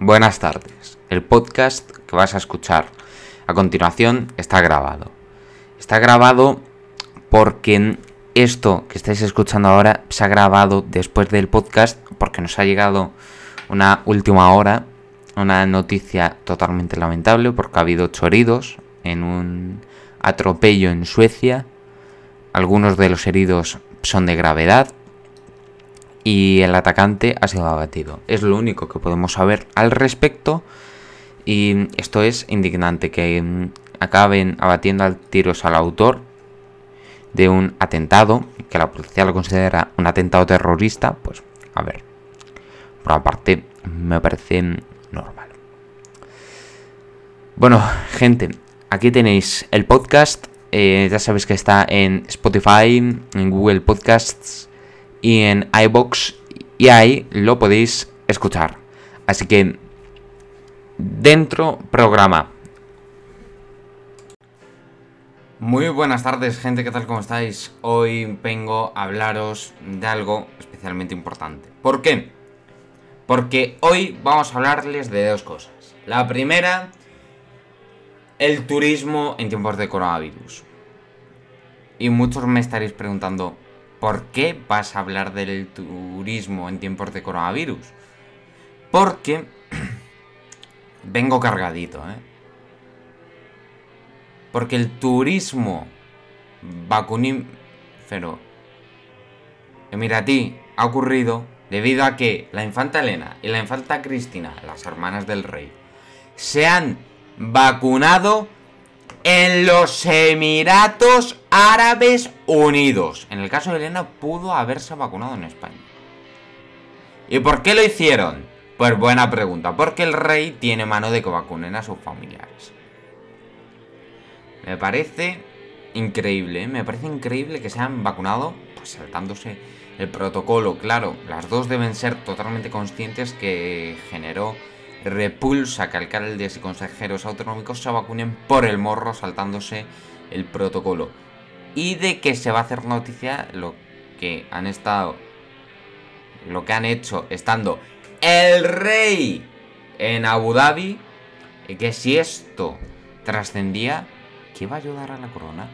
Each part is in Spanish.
buenas tardes. El podcast que vas a escuchar a continuación está grabado. Está grabado porque esto que estáis escuchando ahora se ha grabado después del podcast porque nos ha llegado una última hora, una noticia totalmente lamentable porque ha habido ocho heridos en un atropello en Suecia. Algunos de los heridos son de gravedad y el atacante ha sido abatido. Es lo único que podemos saber al respecto y esto es indignante que mm, acaben abatiendo al tiros al autor de un atentado que la policía lo considera un atentado terrorista, pues a ver, por aparte me parece normal. Bueno, gente, aquí tenéis el podcast. Eh, ya sabéis que está en Spotify, en Google Podcasts y en iBox y ahí lo podéis escuchar. Así que dentro programa. Muy buenas tardes, gente, ¿qué tal? ¿Cómo estáis? Hoy vengo a hablaros de algo especialmente importante. ¿Por qué? Porque hoy vamos a hablarles de dos cosas. La primera, el turismo en tiempos de coronavirus. Y muchos me estaréis preguntando, ¿por qué vas a hablar del turismo en tiempos de coronavirus? Porque vengo cargadito, ¿eh? Porque el turismo vacunífero emiratí ha ocurrido debido a que la infanta Elena y la infanta Cristina, las hermanas del rey, se han vacunado en los Emiratos Árabes Unidos. En el caso de Elena pudo haberse vacunado en España. ¿Y por qué lo hicieron? Pues buena pregunta, porque el rey tiene mano de que vacunen a sus familiares. Me parece increíble, ¿eh? me parece increíble que se han vacunado pues saltándose el protocolo. Claro, las dos deben ser totalmente conscientes que generó repulsa que alcaldes y consejeros autonómicos se vacunen por el morro saltándose el protocolo. Y de que se va a hacer noticia lo que han estado, lo que han hecho estando el rey en Abu Dhabi, y que si esto trascendía, ¿qué va a ayudar a la corona?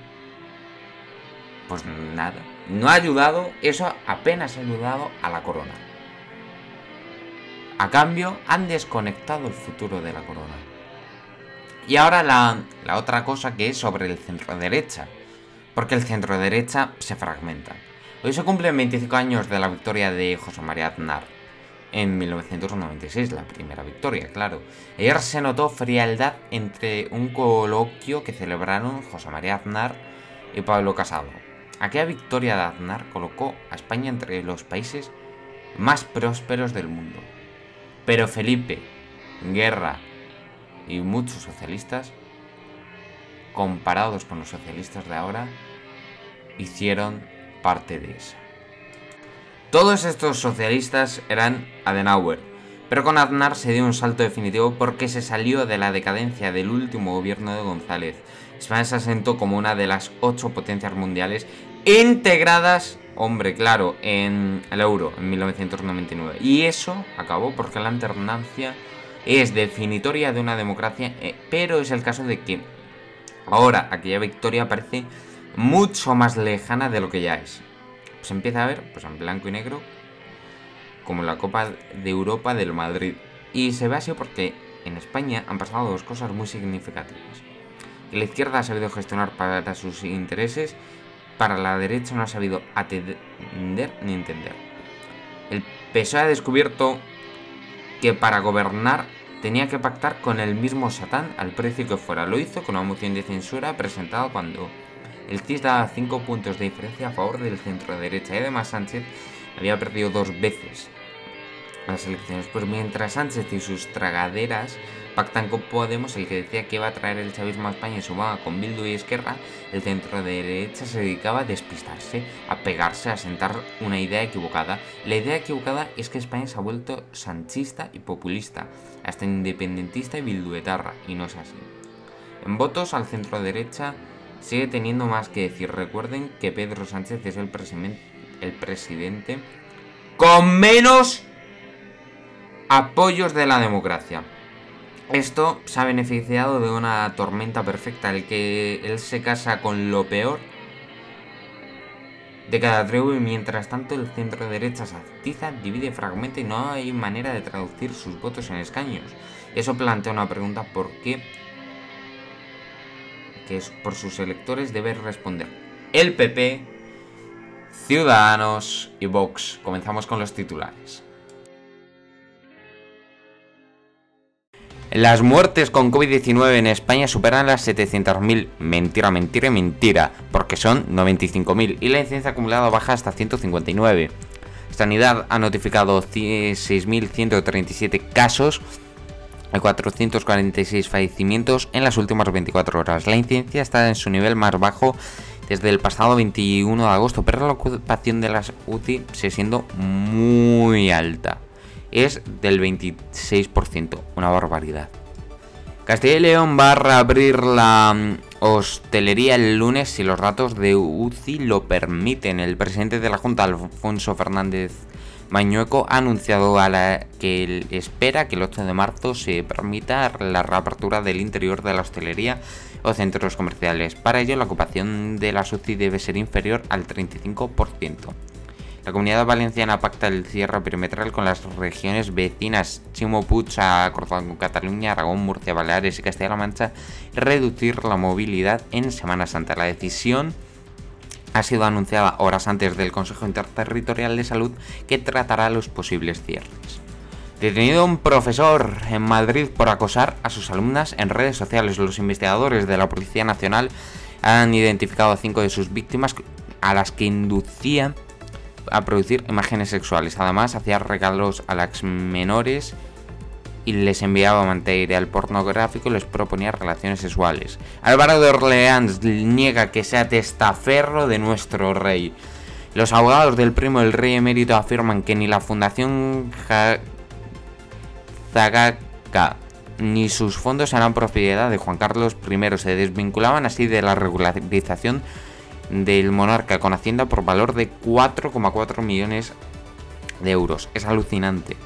Pues nada, no ha ayudado, eso apenas ha ayudado a la corona. A cambio, han desconectado el futuro de la corona. Y ahora la, otra cosa que es sobre el centro derecha. Porque el centro derecha se fragmenta. Hoy se cumplen 25 años de la victoria de José María Aznar. En 1996, la primera victoria, claro. Ayer se notó frialdad entre un coloquio que celebraron José María Aznar y Pablo Casado. Aquella victoria de Aznar colocó a España entre los países más prósperos del mundo. Pero Felipe, Guerra y muchos socialistas, comparados con los socialistas de ahora, hicieron parte de esa. Todos estos socialistas eran Adenauer, pero con Aznar se dio un salto definitivo porque se salió de la decadencia del último gobierno de González. España se asentó como una de las ocho potencias mundiales integradas hombre, claro, en el euro en 1999. Y eso acabó porque la alternancia es definitoria de una democracia, eh, pero es el caso de que ahora aquella victoria parece mucho más lejana de lo que ya es. Se empieza a ver, pues en blanco y negro, como la Copa de Europa del Madrid. Y se ve así porque en España han pasado dos cosas muy significativas. la izquierda ha sabido gestionar para sus intereses para la derecha no ha sabido atender ni entender. El PSOE ha descubierto que para gobernar tenía que pactar con el mismo Satán al precio que fuera. Lo hizo con una moción de censura presentada cuando el CIS daba 5 puntos de diferencia a favor del centro derecha y además Sánchez había perdido dos veces las elecciones. Pues mientras Sánchez y sus tragaderas pactan con Podemos, el que decía que iba a traer el chavismo a España y sumaba con Bildu y Esquerra, el centro de derecha se dedicaba a despistarse, a pegarse, a sentar una idea equivocada. La idea equivocada es que España se ha vuelto sanchista y populista, hasta independentista y bilduetarra, y no es así. En votos al centro derecha sigue teniendo más que decir. Recuerden que Pedro Sánchez es el, el presidente con menos Apoyos de la democracia. Esto se ha beneficiado de una tormenta perfecta, el que él se casa con lo peor de cada tribu y mientras tanto el centro derecha se atiza, divide, fragmenta y no hay manera de traducir sus votos en escaños. Eso plantea una pregunta por qué que es por sus electores debe responder el PP, Ciudadanos y Vox. Comenzamos con los titulares. Las muertes con COVID-19 en España superan las 700.000. Mentira, mentira mentira, porque son 95.000 y la incidencia acumulada baja hasta 159. Sanidad ha notificado 6.137 casos y 446 fallecimientos en las últimas 24 horas. La incidencia está en su nivel más bajo desde el pasado 21 de agosto, pero la ocupación de las UTI sigue siendo muy alta es del 26%, una barbaridad. Castilla y León va a reabrir la mm, hostelería el lunes si los datos de UCI lo permiten. El presidente de la Junta, Alfonso Fernández Mañueco, ha anunciado que espera que el 8 de marzo se permita la reapertura del interior de la hostelería o centros comerciales. Para ello, la ocupación de la UCI debe ser inferior al 35%. La comunidad valenciana pacta el cierre perimetral con las regiones vecinas Chimo Puig ha acordado con Cataluña, Aragón, Murcia, Baleares y Castilla-La Mancha reducir la movilidad en Semana Santa. La decisión ha sido anunciada horas antes del Consejo Interterritorial de Salud que tratará los posibles cierres. Detenido un profesor en Madrid por acosar a sus alumnas en redes sociales. Los investigadores de la Policía Nacional han identificado a cinco de sus víctimas a las que inducían a producir imágenes sexuales. Además, hacía regalos a las menores y les enviaba material pornográfico y les proponía relaciones sexuales. Álvaro de Orleans niega que sea testaferro de nuestro rey. Los abogados del primo del rey emérito afirman que ni la Fundación Zagaca ni sus fondos eran propiedad de Juan Carlos I. Se desvinculaban así de la regularización del monarca con Hacienda por valor de 4,4 millones de euros. Es alucinante.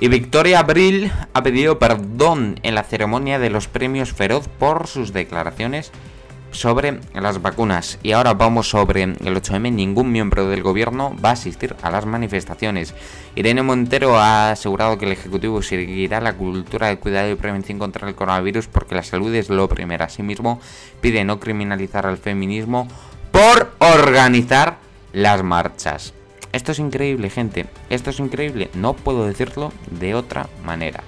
Y Victoria Abril ha pedido perdón en la ceremonia de los premios Feroz por sus declaraciones sobre las vacunas. Y ahora vamos sobre el 8M. Ningún miembro del gobierno va a asistir a las manifestaciones. Irene Montero ha asegurado que el Ejecutivo seguirá la cultura de cuidado y prevención contra el coronavirus porque la salud es lo primero. Asimismo, pide no criminalizar al feminismo por organizar las marchas. Esto es increíble, gente. Esto es increíble. No puedo decirlo de otra manera.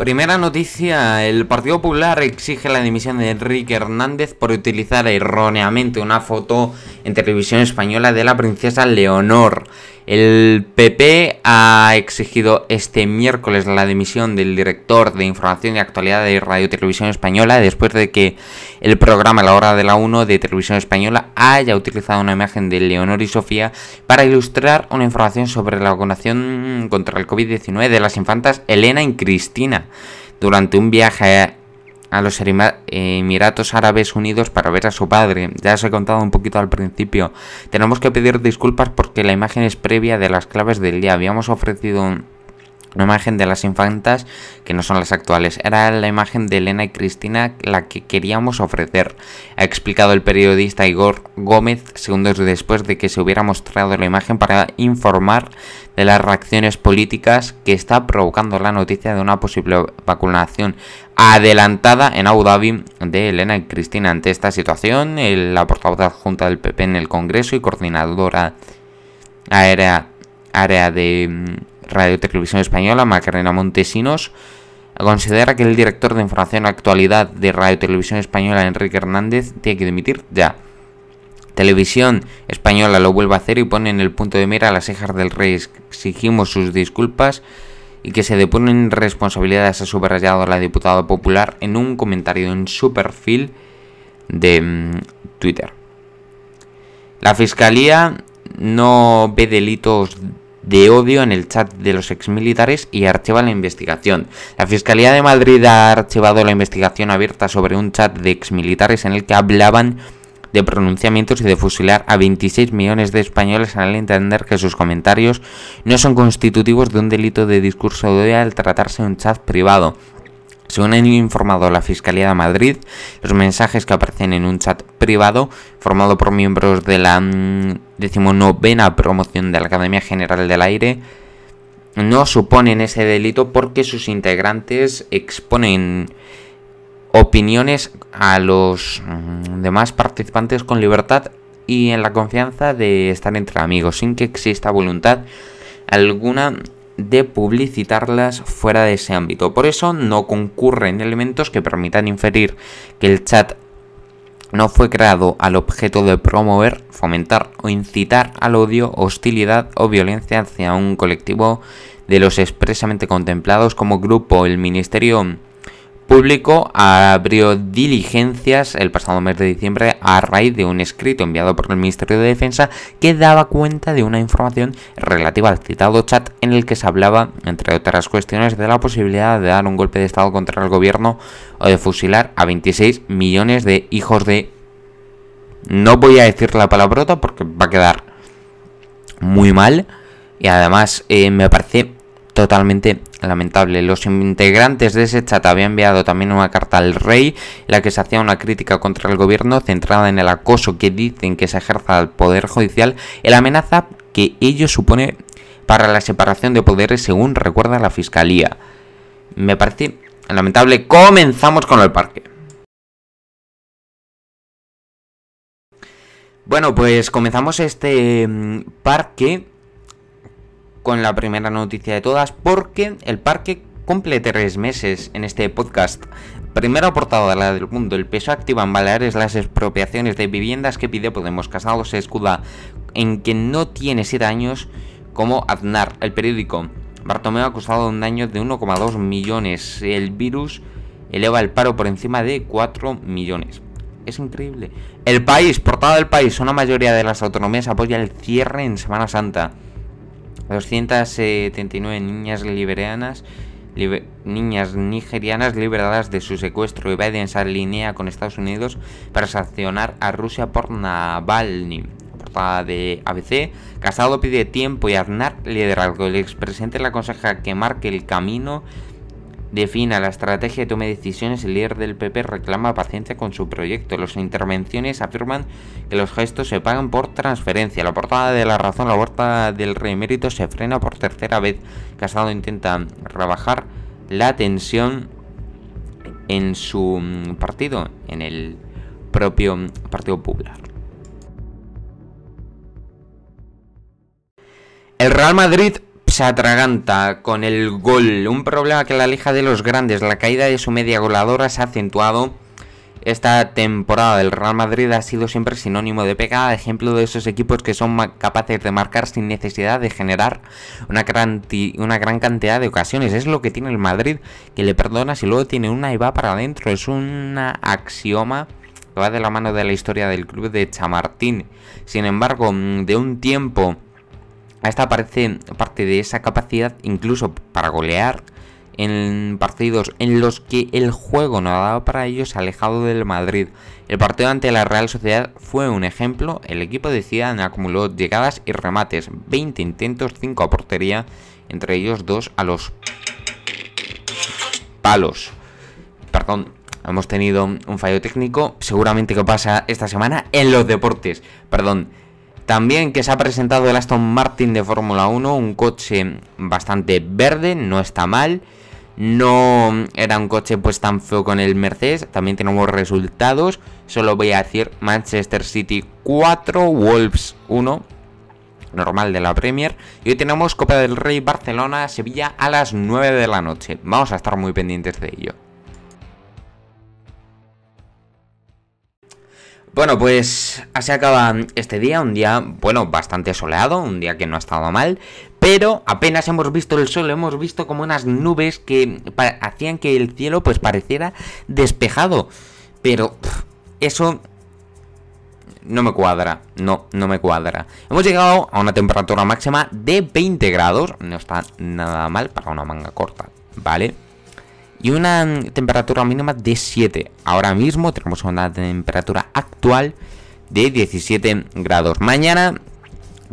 Primera noticia, el Partido Popular exige la dimisión de Enrique Hernández por utilizar erróneamente una foto en televisión española de la princesa Leonor. El PP ha exigido este miércoles la dimisión del director de Información y Actualidad de Radio Televisión Española después de que el programa La Hora de la 1 de Televisión Española haya utilizado una imagen de Leonor y Sofía para ilustrar una información sobre la vacunación contra el COVID-19 de las infantas Elena y Cristina durante un viaje a los Emiratos Árabes Unidos para ver a su padre. Ya os he contado un poquito al principio. Tenemos que pedir disculpas porque la imagen es previa de las claves del día. Habíamos ofrecido una imagen de las infantas que no son las actuales. Era la imagen de Elena y Cristina la que queríamos ofrecer. Ha explicado el periodista Igor Gómez segundos después de que se hubiera mostrado la imagen para informar de las reacciones políticas que está provocando la noticia de una posible vacunación adelantada en Abu Dhabi de Elena y Cristina. Ante esta situación, la portavoz adjunta del PP en el Congreso y coordinadora área, área de Radio Televisión Española, Macarena Montesinos, considera que el director de Información Actualidad de Radio Televisión Española, Enrique Hernández, tiene que dimitir ya. Televisión Española lo vuelve a hacer y pone en el punto de mira a las hijas del rey. Exigimos sus disculpas y que se depunen responsabilidades, ha subrayado la diputada popular en un comentario en su perfil de mm, Twitter. La fiscalía no ve delitos de odio en el chat de los exmilitares y archiva la investigación. La Fiscalía de Madrid ha archivado la investigación abierta sobre un chat de exmilitares en el que hablaban de pronunciamientos y de fusilar a 26 millones de españoles al entender que sus comentarios no son constitutivos de un delito de discurso de odio al tratarse de un chat privado. Según ha informado la Fiscalía de Madrid, los mensajes que aparecen en un chat privado formado por miembros de la mm, decimonovena promoción de la Academia General del Aire no suponen ese delito porque sus integrantes exponen opiniones a los mm, demás participantes con libertad y en la confianza de estar entre amigos, sin que exista voluntad alguna de publicitarlas fuera de ese ámbito. Por eso no concurren elementos que permitan inferir que el chat no fue creado al objeto de promover, fomentar o incitar al odio, hostilidad o violencia hacia un colectivo de los expresamente contemplados como grupo. El Ministerio público abrió diligencias el pasado mes de diciembre a raíz de un escrito enviado por el Ministerio de Defensa que daba cuenta de una información relativa al citado chat en el que se hablaba, entre otras cuestiones, de la posibilidad de dar un golpe de Estado contra el gobierno o de fusilar a 26 millones de hijos de... No voy a decir la palabrota porque va a quedar muy mal y además eh, me parece totalmente lamentable. Los integrantes de ese chat habían enviado también una carta al rey, en la que se hacía una crítica contra el gobierno centrada en el acoso que dicen que se ejerza al poder judicial y la amenaza que ello supone para la separación de poderes, según recuerda la fiscalía. Me parece lamentable. Comenzamos con el parque. Bueno, pues comenzamos este mm, parque con la primera noticia de todas, porque el parque cumple tres meses en este podcast. Primera portada del mundo, el peso activa en Baleares las expropiaciones de viviendas que pide Podemos. Casado se escuda en que no tiene 7 años como Aznar. El periódico Bartomeu acusado de un daño de 1,2 millones. El virus eleva el paro por encima de 4 millones. Es increíble. El país, portada del país, una mayoría de las autonomías apoya el cierre en Semana Santa. 279 niñas liberianas, niñas nigerianas liberadas de su secuestro. y Biden se alinea con Estados Unidos para sancionar a Rusia por Navalny. Portada de ABC. Casado pide tiempo y Aznar liderazgo. El expresidente le aconseja que marque el camino defina la estrategia y tome decisiones, el líder del PP reclama paciencia con su proyecto. Las intervenciones afirman que los gestos se pagan por transferencia. La portada de la razón, la puerta del rey emérito se frena por tercera vez. Casado intenta rebajar la tensión en su mm, partido, en el propio Partido Popular. El Real Madrid se atraganta con el gol. Un problema que la lija de los grandes, la caída de su media goladora se ha acentuado. Esta temporada del Real Madrid ha sido siempre sinónimo de pegada, ejemplo de esos equipos que son capaces de marcar sin necesidad de generar una gran, una gran cantidad de ocasiones. Es lo que tiene el Madrid, que le perdona si luego tiene una y va para adentro. Es un axioma que va de la mano de la historia del club de Chamartín. Sin embargo, de un tiempo esta parece parte de esa capacidad incluso para golear en partidos en los que el juego no ha dado para ellos alejado del Madrid. El partido ante la Real Sociedad fue un ejemplo. El equipo de Zidane acumuló llegadas y remates, 20 intentos, 5 a portería, entre ellos 2 a los palos. Perdón, hemos tenido un fallo técnico, seguramente que pasa esta semana en los deportes. Perdón, también que se ha presentado el Aston Martin de Fórmula 1, un coche bastante verde, no está mal. No era un coche pues tan feo con el Mercedes. También tenemos resultados. Solo voy a decir Manchester City 4, Wolves 1. Normal de la Premier. Y hoy tenemos Copa del Rey Barcelona, Sevilla a las 9 de la noche. Vamos a estar muy pendientes de ello. Bueno, pues así acaba este día, un día, bueno, bastante soleado, un día que no ha estado mal, pero apenas hemos visto el sol, hemos visto como unas nubes que hacían que el cielo pues pareciera despejado, pero eso no me cuadra, no, no me cuadra. Hemos llegado a una temperatura máxima de 20 grados, no está nada mal para una manga corta, ¿vale? Y una temperatura mínima de 7. Ahora mismo tenemos una temperatura actual de 17 grados. Mañana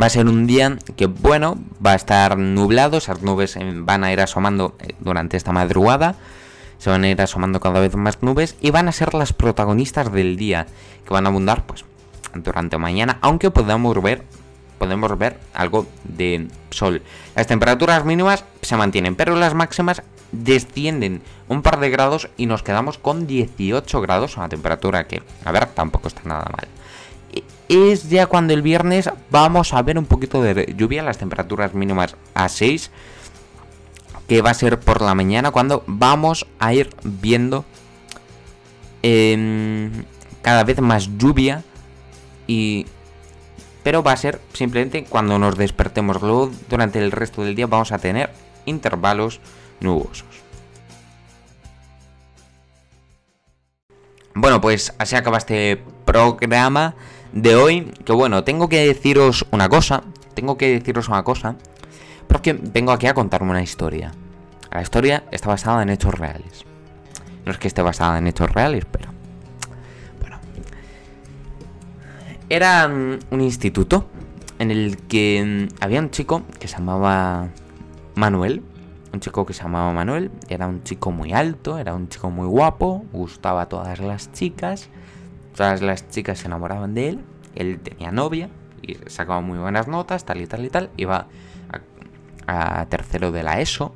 va a ser un día que, bueno, va a estar nublado, esas nubes eh, van a ir asomando eh, durante esta madrugada, se van a ir asomando cada vez más nubes y van a ser las protagonistas del día, que van a abundar, pues, durante mañana, aunque podamos ver, podemos ver algo de sol. Las temperaturas mínimas se mantienen, pero las máximas descienden un par de grados y nos quedamos con 18 grados, una temperatura que, a ver, tampoco está nada mal es ya cuando el viernes vamos a ver un poquito de lluvia, las temperaturas mínimas a 6, que va a ser por la mañana cuando vamos a ir viendo em, cada vez más lluvia y pero va a ser simplemente cuando nos despertemos. Luego durante el resto del día vamos a tener intervalos nubosos. Bueno, pues así acaba este programa de hoy, que bueno, tengo que deciros una cosa, tengo que deciros una cosa, porque vengo aquí a contarme una historia. La historia está basada en hechos reales. No es que esté basada en hechos reales, pero... Bueno. Era mm, un instituto en el que mm, había un chico que se llamaba Manuel. Un chico que se llamaba Manuel. Era un chico muy alto, era un chico muy guapo, gustaba a todas las chicas. Todas las chicas se enamoraban de él. Él tenía novia y sacaba muy buenas notas, tal y tal y tal. Iba a, tercero de la ESO.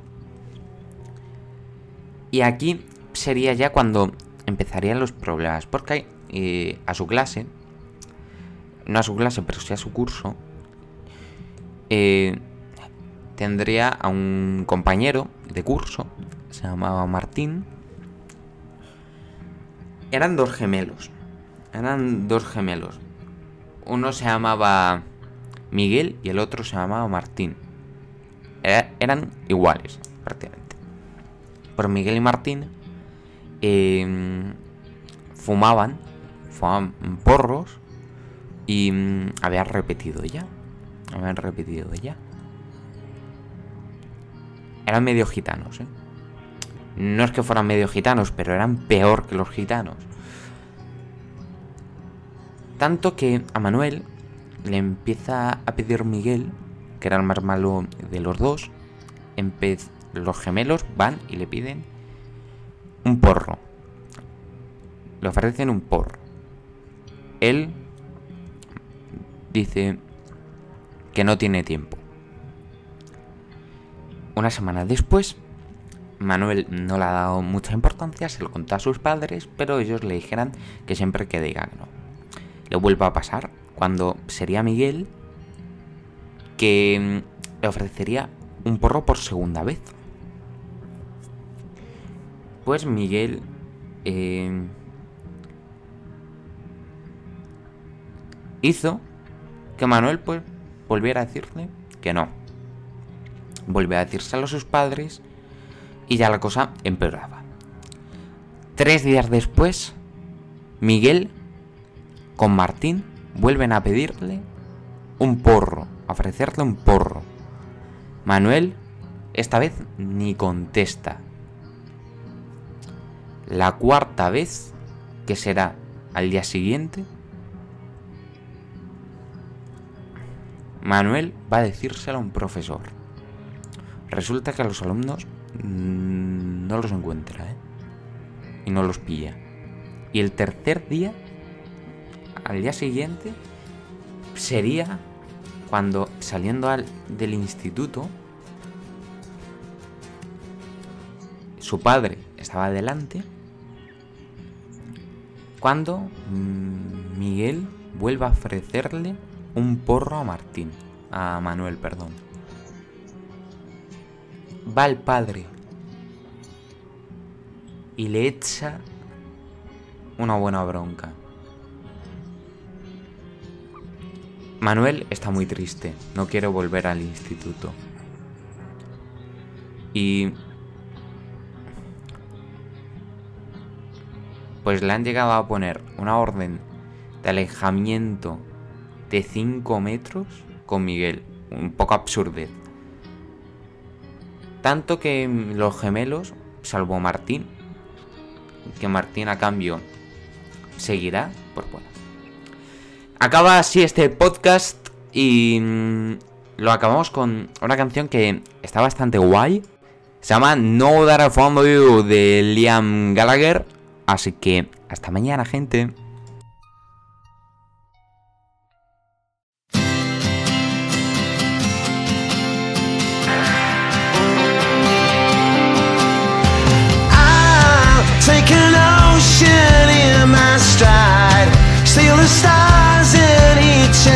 Y aquí sería ya cuando empezarían los problemas. Porque eh, a su clase, no a su clase, pero sí a su curso, eh, tendría a un compañero de curso, se llamaba Martín. Eran dos gemelos. Eran dos gemelos. Uno se llamaba Miguel y el otro se llamaba Martín. eran iguales, prácticamente. Pero Miguel y Martín em, fumaban, fumaban porros y mm, habían repetido ya. Habían repetido ya. Eran medio gitanos, ¿eh? No es que fueran medio gitanos, pero eran peor que los gitanos. Tanto que a Manuel le empieza a pedir Miguel, que era el más malo de los dos, los gemelos van y le piden un porro. Le ofrecen un porro. Él dice que no tiene tiempo. Una semana después, Manuel no le ha dado mucha importancia, se lo contó a sus padres, pero ellos le dijeron que siempre que diga que no le vuelva a pasar cuando sería Miguel que mm, le ofrecería un porro por segunda vez. Pues Miguel eh, hizo que Manuel pues volviera a decirle que no. Volvió a decírselo a sus padres y ya la cosa empeoraba. Tres días después, Miguel con Martín vuelven a pedirle un porro, a ofrecerle un porro. Manuel esta vez ni contesta. La cuarta vez, que será al día siguiente, Manuel va a decírselo a un profesor. Resulta que a los alumnos mm, no los encuentra, ¿eh? Y no los pilla. Y el tercer día al día siguiente sería cuando saliendo del instituto su padre estaba delante cuando mm, Miguel vuelve a ofrecerle un porro a Martín, a Manuel, perdón. Va el padre y le echa una buena bronca. Manuel está muy triste, no quiere volver al instituto. Y... Pues le han llegado a poner una orden de alejamiento de 5 metros con Miguel. Un poco absurdez. Tanto que los gemelos, salvo Martín, que Martín a cambio seguirá, pues bueno, acaba así este podcast y mm, lo acabamos con una canción que está bastante guay. Se llama No That I Found You de Liam Gallagher. Así que hasta mañana, gente. the stars in each